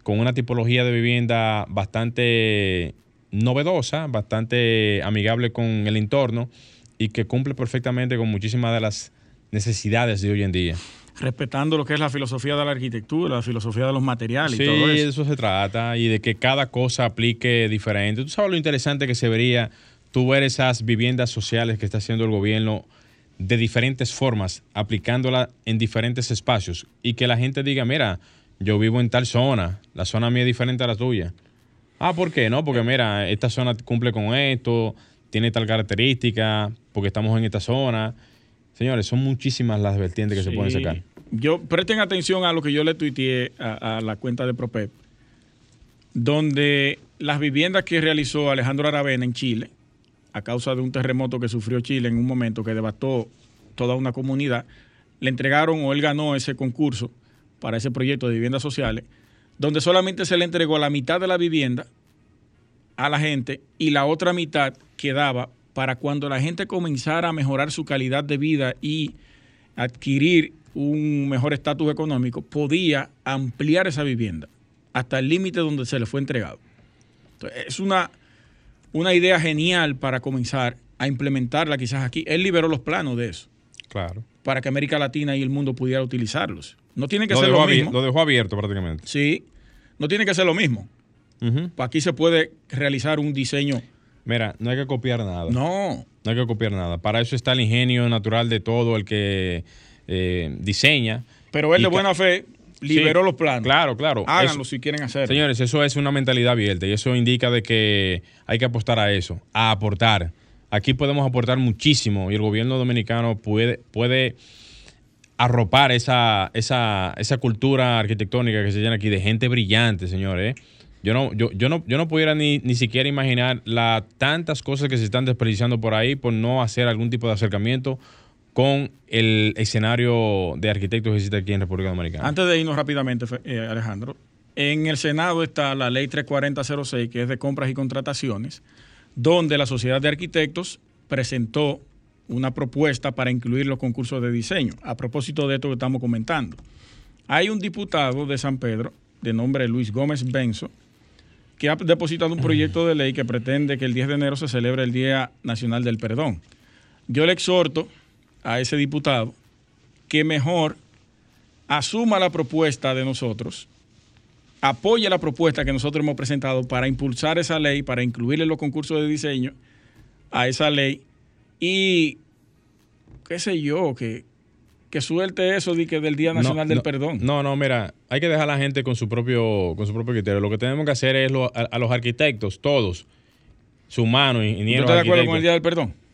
con una tipología de vivienda bastante novedosa, bastante amigable con el entorno y que cumple perfectamente con muchísimas de las necesidades de hoy en día. Respetando lo que es la filosofía de la arquitectura, la filosofía de los materiales y todo eso. Sí, de eso se trata y de que cada cosa aplique diferente. Tú sabes lo interesante que se vería tú ver esas viviendas sociales que está haciendo el gobierno de diferentes formas, aplicándola en diferentes espacios y que la gente diga, mira, yo vivo en tal zona, la zona mía es diferente a la tuya. Ah, ¿por qué? No, porque mira, esta zona cumple con esto, tiene tal característica, porque estamos en esta zona. Señores, son muchísimas las vertientes que se pueden sacar. Yo presten atención a lo que yo le tuiteé a, la cuenta de Propep, donde las viviendas que realizó Alejandro Aravena en Chile, a causa de un terremoto que sufrió Chile en un momento que devastó toda una comunidad, le entregaron o él ganó ese concurso para ese proyecto de viviendas sociales, donde solamente se le entregó la mitad de la vivienda a la gente y la otra mitad quedaba para cuando la gente comenzara a mejorar su calidad de vida y adquirir un mejor estatus económico, podía ampliar esa vivienda hasta el límite donde se le fue entregado. es una, una idea genial para comenzar a implementarla quizás aquí. Él liberó los planos de eso. Claro. Para que América Latina y el mundo pudiera utilizarlos. No tiene que ser lo mismo. Lo dejó abierto prácticamente. Sí. No tiene que ser lo mismo. Aquí se puede realizar un diseño Mira, no hay que copiar nada. No. No hay que copiar nada. Para eso está el ingenio natural de todo el que eh, diseña. Pero él de buena fe liberó los planos. Claro, claro. Háganlo si quieren hacerlo. Señores, eso es una mentalidad abierta y eso indica de que hay que apostar a eso, a aportar. Aquí podemos aportar muchísimo y el gobierno dominicano puede, puede arropar esa, esa, esa cultura arquitectónica que se llena aquí de gente brillante, señores. Yo no, yo, yo no, yo no pudiera ni, ni siquiera imaginar las tantas cosas que se están desperdiciando por ahí por no hacer algún tipo de acercamiento con el escenario de arquitectos que existe aquí en República Dominicana. Antes de irnos rápidamente, eh, Alejandro, en el Senado está la ley 34006, que es de compras y contrataciones, donde la Sociedad de Arquitectos presentó una propuesta para incluir los concursos de diseño, a propósito de esto que estamos comentando. Hay un diputado de San Pedro, de nombre Luis Gómez Benzo, que ha depositado un proyecto de ley que pretende que el 10 de enero se celebre el Día Nacional del Perdón. Yo le exhorto a ese diputado que mejor asuma la propuesta de nosotros, apoye la propuesta que nosotros hemos presentado para impulsar esa ley, para incluirle los concursos de diseño a esa ley y qué sé yo, que, que suelte eso de que del Día Nacional del Perdón. No, no, mira, hay que dejar a la gente con su propio, con su propio criterio. Lo que tenemos que hacer es a, los arquitectos, todos, su mano, ingenieros. ¿Estás de acuerdo con el Día del Perdón?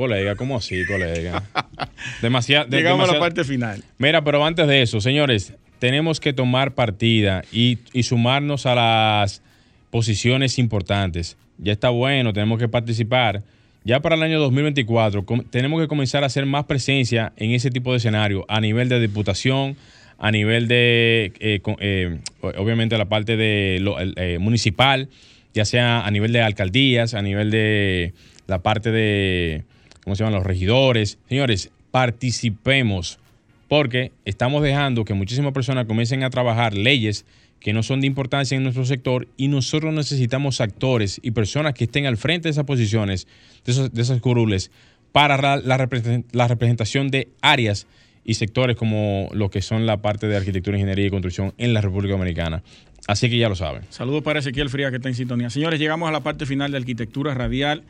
Colega, ¿cómo así, colega? [laughs] demasiado. Llegamos a la parte final. Mira, pero antes de eso, señores, tenemos que tomar partida y, sumarnos a las posiciones importantes. Ya está bueno, tenemos que participar. Ya para el año 2024 tenemos que comenzar a hacer más presencia en ese tipo de escenario a nivel de diputación, a nivel de, eh, eh, obviamente, la parte de eh, municipal, ya sea a nivel de alcaldías, a nivel de la parte de ¿cómo se llaman? Los regidores. Señores, participemos porque estamos dejando que muchísimas personas comiencen a trabajar leyes que no son de importancia en nuestro sector y nosotros necesitamos actores y personas que estén al frente de esas posiciones, de esas curules, para la, representación de áreas y sectores como lo que son la parte de arquitectura, ingeniería y construcción en la República Dominicana. Así que ya lo saben. Saludos para Ezequiel Fría que está en sintonía. Señores, llegamos a la parte final de arquitectura radial.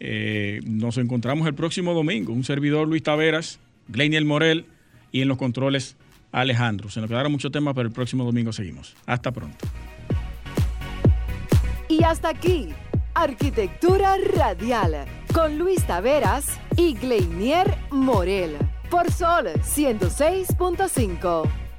Eh, nos encontramos el próximo domingo. Un servidor Luis Taveras, Gleiniel Morel y en los controles Alejandro. Se nos quedaron muchos temas, pero el próximo domingo seguimos. Hasta pronto. Y hasta aquí, Arquitectura Radial, con Luis Taveras y Gleinier Morel, por Sol 106.5.